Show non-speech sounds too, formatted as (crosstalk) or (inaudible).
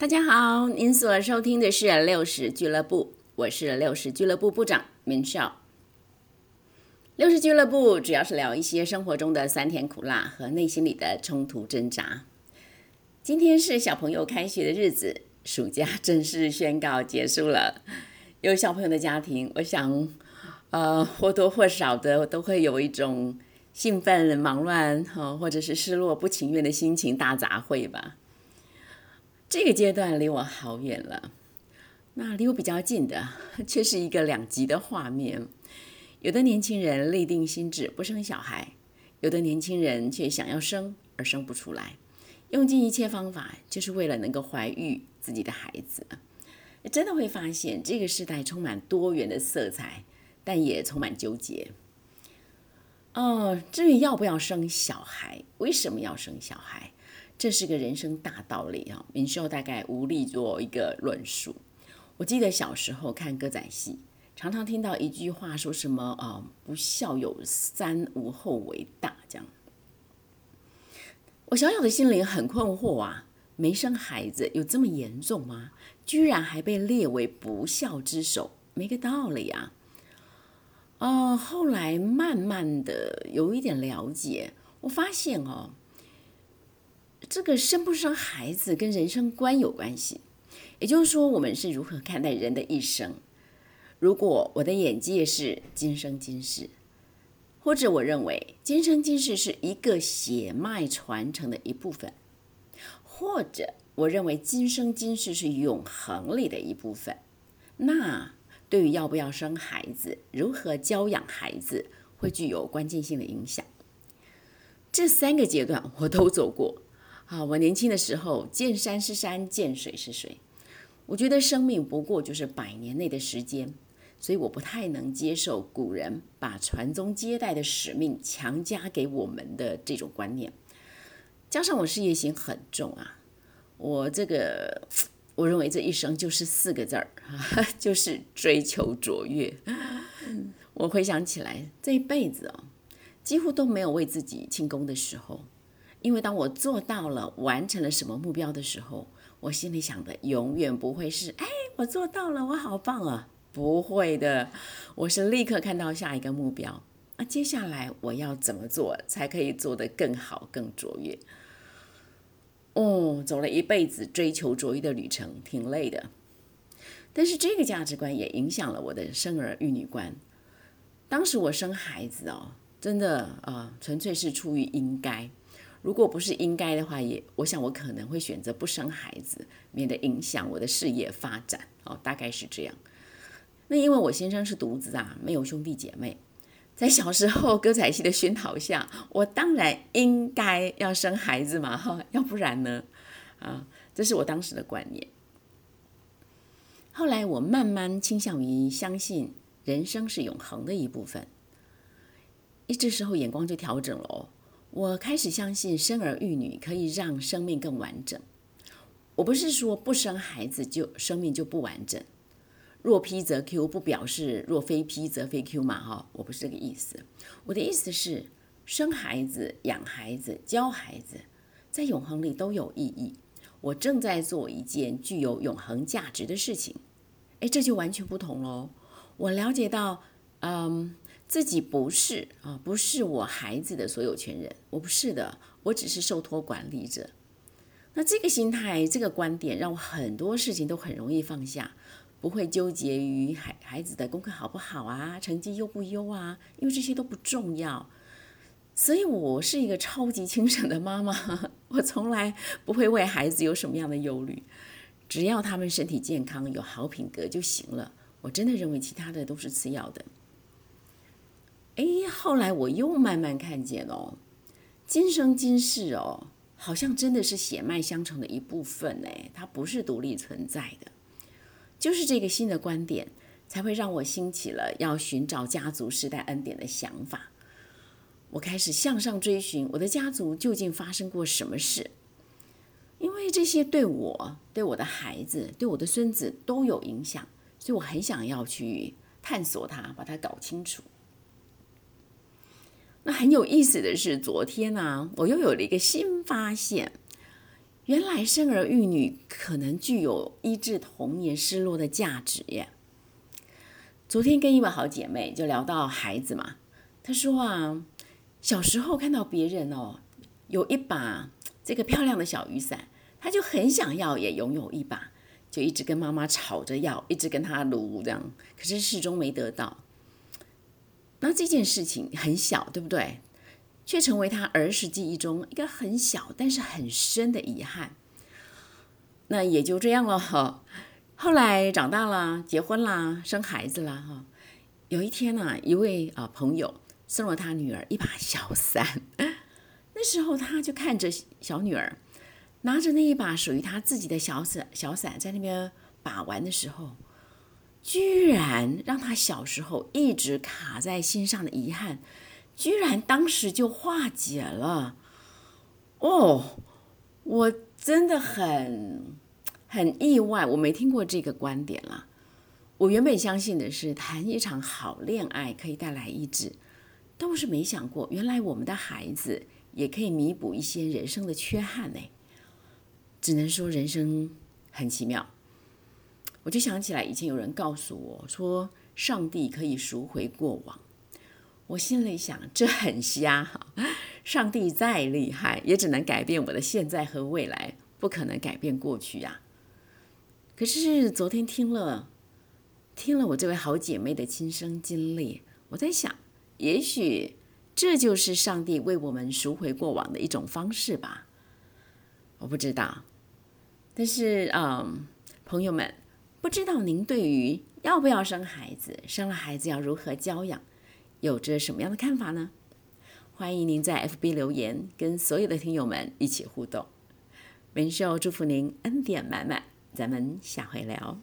大家好，您所收听的是六十俱乐部，我是六十俱乐部部长明少。六十俱乐部主要是聊一些生活中的酸甜苦辣和内心里的冲突挣扎。今天是小朋友开学的日子，暑假正式宣告结束了。有小朋友的家庭，我想，呃，或多或少的都会有一种兴奋、忙乱，哈，或者是失落、不情愿的心情大杂烩吧。这个阶段离我好远了，那离我比较近的 (laughs) 却是一个两极的画面。有的年轻人立定心志不生小孩，有的年轻人却想要生而生不出来，用尽一切方法就是为了能够怀育自己的孩子。真的会发现这个时代充满多元的色彩，但也充满纠结。哦，至于要不要生小孩，为什么要生小孩？这是个人生大道理啊！明秀大概无力做一个论述。我记得小时候看歌仔戏，常常听到一句话，说什么啊“不孝有三，无后为大”这样。我小小的心灵很困惑啊，没生孩子有这么严重吗？居然还被列为不孝之首，没个道理啊！哦，后来慢慢的有一点了解，我发现哦。这个生不生孩子跟人生观有关系，也就是说，我们是如何看待人的一生。如果我的眼界是今生今世，或者我认为今生今世是一个血脉传承的一部分，或者我认为今生今世是永恒里的一部分，那对于要不要生孩子、如何教养孩子，会具有关键性的影响。这三个阶段我都走过。啊，我年轻的时候见山是山，见水是水。我觉得生命不过就是百年内的时间，所以我不太能接受古人把传宗接代的使命强加给我们的这种观念。加上我事业心很重啊，我这个 (tsk) 我认为这一生就是四个字儿，(laughs) 就是追求卓越。我回想起来，这一辈子哦，几乎都没有为自己庆功的时候。因为当我做到了、完成了什么目标的时候，我心里想的永远不会是“哎，我做到了，我好棒啊！”不会的，我是立刻看到下一个目标。那接下来我要怎么做才可以做得更好、更卓越？哦，走了一辈子追求卓越的旅程，挺累的。但是这个价值观也影响了我的生儿育女观。当时我生孩子哦，真的啊，纯粹是出于应该。如果不是应该的话，也我想我可能会选择不生孩子，免得影响我的事业发展哦，大概是这样。那因为我先生是独子啊，没有兄弟姐妹，在小时候歌仔戏的熏陶下，我当然应该要生孩子嘛，哈，要不然呢，啊，这是我当时的观念。后来我慢慢倾向于相信人生是永恒的一部分，一这时候眼光就调整了哦。我开始相信生儿育女可以让生命更完整。我不是说不生孩子就生命就不完整，若 P 则 Q 不表示若非 P 则非 Q 嘛哈，我不是这个意思。我的意思是，生孩子、养孩子、教孩子，在永恒里都有意义。我正在做一件具有永恒价值的事情，哎，这就完全不同喽。我了解到，嗯。自己不是啊，不是我孩子的所有权人，我不是的，我只是受托管理者。那这个心态、这个观点，让我很多事情都很容易放下，不会纠结于孩孩子的功课好不好啊，成绩优不优啊，因为这些都不重要。所以我是一个超级清醒的妈妈，(laughs) 我从来不会为孩子有什么样的忧虑，只要他们身体健康、有好品格就行了。我真的认为其他的都是次要的。哎，后来我又慢慢看见哦，今生今世哦，好像真的是血脉相承的一部分哎，它不是独立存在的。就是这个新的观点，才会让我兴起了要寻找家族世代恩典的想法。我开始向上追寻我的家族究竟发生过什么事，因为这些对我、对我的孩子、对我的孙子都有影响，所以我很想要去探索它，把它搞清楚。那很有意思的是，昨天呢，我又有了一个新发现。原来生儿育女可能具有医治童年失落的价值耶。昨天跟一位好姐妹就聊到孩子嘛，她说啊，小时候看到别人哦有一把这个漂亮的小雨伞，她就很想要也拥有一把，就一直跟妈妈吵着要，一直跟她撸这样，可是始终没得到。那这件事情很小，对不对？却成为他儿时记忆中一个很小但是很深的遗憾。那也就这样了哈。后来长大了，结婚啦，生孩子啦哈。有一天呢，一位啊朋友送了他女儿一把小伞。(laughs) 那时候他就看着小女儿拿着那一把属于他自己的小伞，小伞在那边把玩的时候。居然让他小时候一直卡在心上的遗憾，居然当时就化解了。哦，我真的很很意外，我没听过这个观点啦。我原本相信的是谈一场好恋爱可以带来意志，倒是没想过原来我们的孩子也可以弥补一些人生的缺憾呢。只能说人生很奇妙。我就想起来，以前有人告诉我说，上帝可以赎回过往。我心里想，这很瞎哈！上帝再厉害，也只能改变我的现在和未来，不可能改变过去呀。可是昨天听了听了我这位好姐妹的亲身经历，我在想，也许这就是上帝为我们赎回过往的一种方式吧。我不知道，但是嗯，朋友们。不知道您对于要不要生孩子，生了孩子要如何教养，有着什么样的看法呢？欢迎您在 FB 留言，跟所有的听友们一起互动。文秀祝福您恩典满满，咱们下回聊。